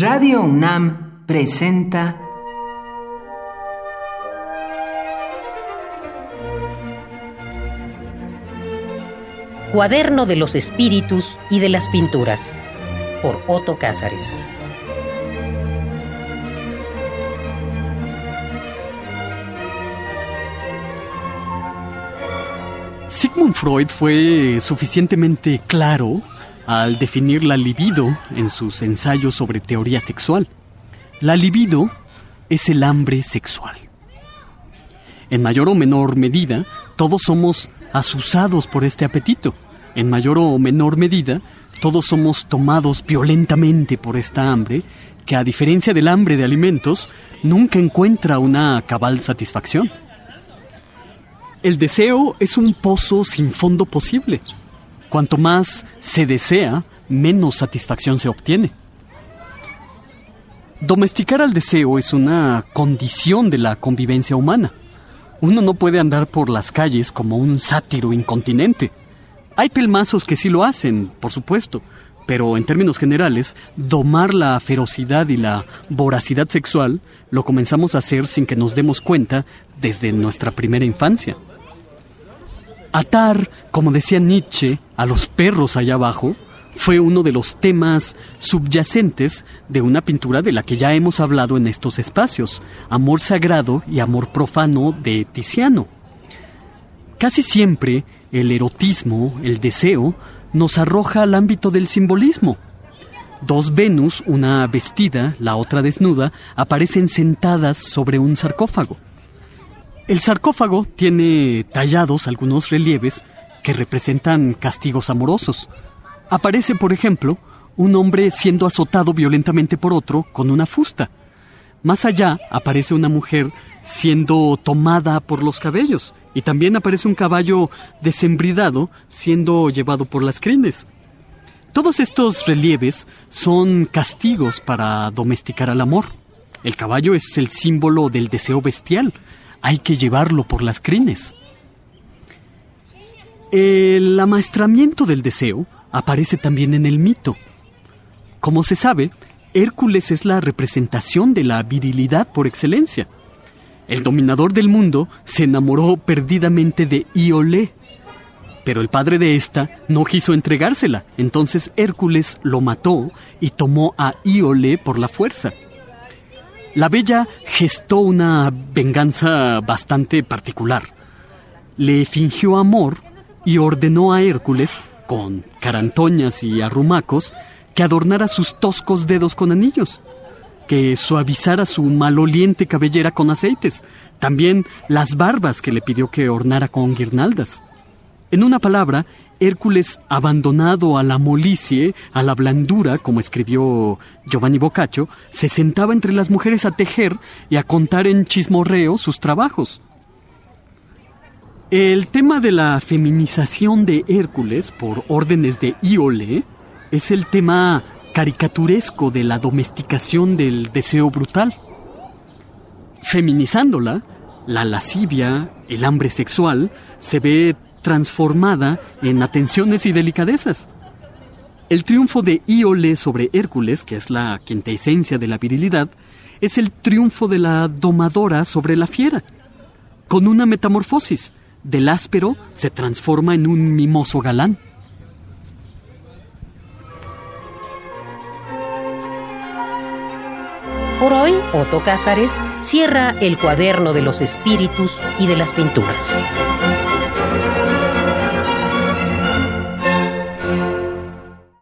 Radio UNAM presenta Cuaderno de los Espíritus y de las Pinturas por Otto Cázares. Sigmund Freud fue suficientemente claro al definir la libido en sus ensayos sobre teoría sexual. La libido es el hambre sexual. En mayor o menor medida, todos somos asusados por este apetito. En mayor o menor medida, todos somos tomados violentamente por esta hambre, que a diferencia del hambre de alimentos, nunca encuentra una cabal satisfacción. El deseo es un pozo sin fondo posible. Cuanto más se desea, menos satisfacción se obtiene. Domesticar al deseo es una condición de la convivencia humana. Uno no puede andar por las calles como un sátiro incontinente. Hay pelmazos que sí lo hacen, por supuesto, pero en términos generales, domar la ferocidad y la voracidad sexual lo comenzamos a hacer sin que nos demos cuenta desde nuestra primera infancia. Atar, como decía Nietzsche, a los perros allá abajo fue uno de los temas subyacentes de una pintura de la que ya hemos hablado en estos espacios, Amor Sagrado y Amor Profano de Tiziano. Casi siempre el erotismo, el deseo, nos arroja al ámbito del simbolismo. Dos Venus, una vestida, la otra desnuda, aparecen sentadas sobre un sarcófago. El sarcófago tiene tallados algunos relieves que representan castigos amorosos. Aparece, por ejemplo, un hombre siendo azotado violentamente por otro con una fusta. Más allá aparece una mujer siendo tomada por los cabellos y también aparece un caballo desembridado siendo llevado por las crines. Todos estos relieves son castigos para domesticar al amor. El caballo es el símbolo del deseo bestial, hay que llevarlo por las crines. El amaestramiento del deseo aparece también en el mito. Como se sabe, Hércules es la representación de la virilidad por excelencia. El dominador del mundo se enamoró perdidamente de Iolé, pero el padre de ésta no quiso entregársela, entonces Hércules lo mató y tomó a Iolé por la fuerza. La bella gestó una venganza bastante particular. Le fingió amor y ordenó a Hércules, con carantoñas y arrumacos, que adornara sus toscos dedos con anillos, que suavizara su maloliente cabellera con aceites, también las barbas que le pidió que ornara con guirnaldas. En una palabra, Hércules abandonado a la molicie, a la blandura, como escribió Giovanni Boccaccio, se sentaba entre las mujeres a tejer y a contar en chismorreo sus trabajos. El tema de la feminización de Hércules por órdenes de Iole es el tema caricaturesco de la domesticación del deseo brutal. Feminizándola, la lascivia, el hambre sexual, se ve transformada en atenciones y delicadezas. El triunfo de Iole sobre Hércules, que es la quintesencia de la virilidad, es el triunfo de la domadora sobre la fiera, con una metamorfosis. Del áspero se transforma en un mimoso galán. Por hoy, Otto Cázares cierra el cuaderno de los espíritus y de las pinturas.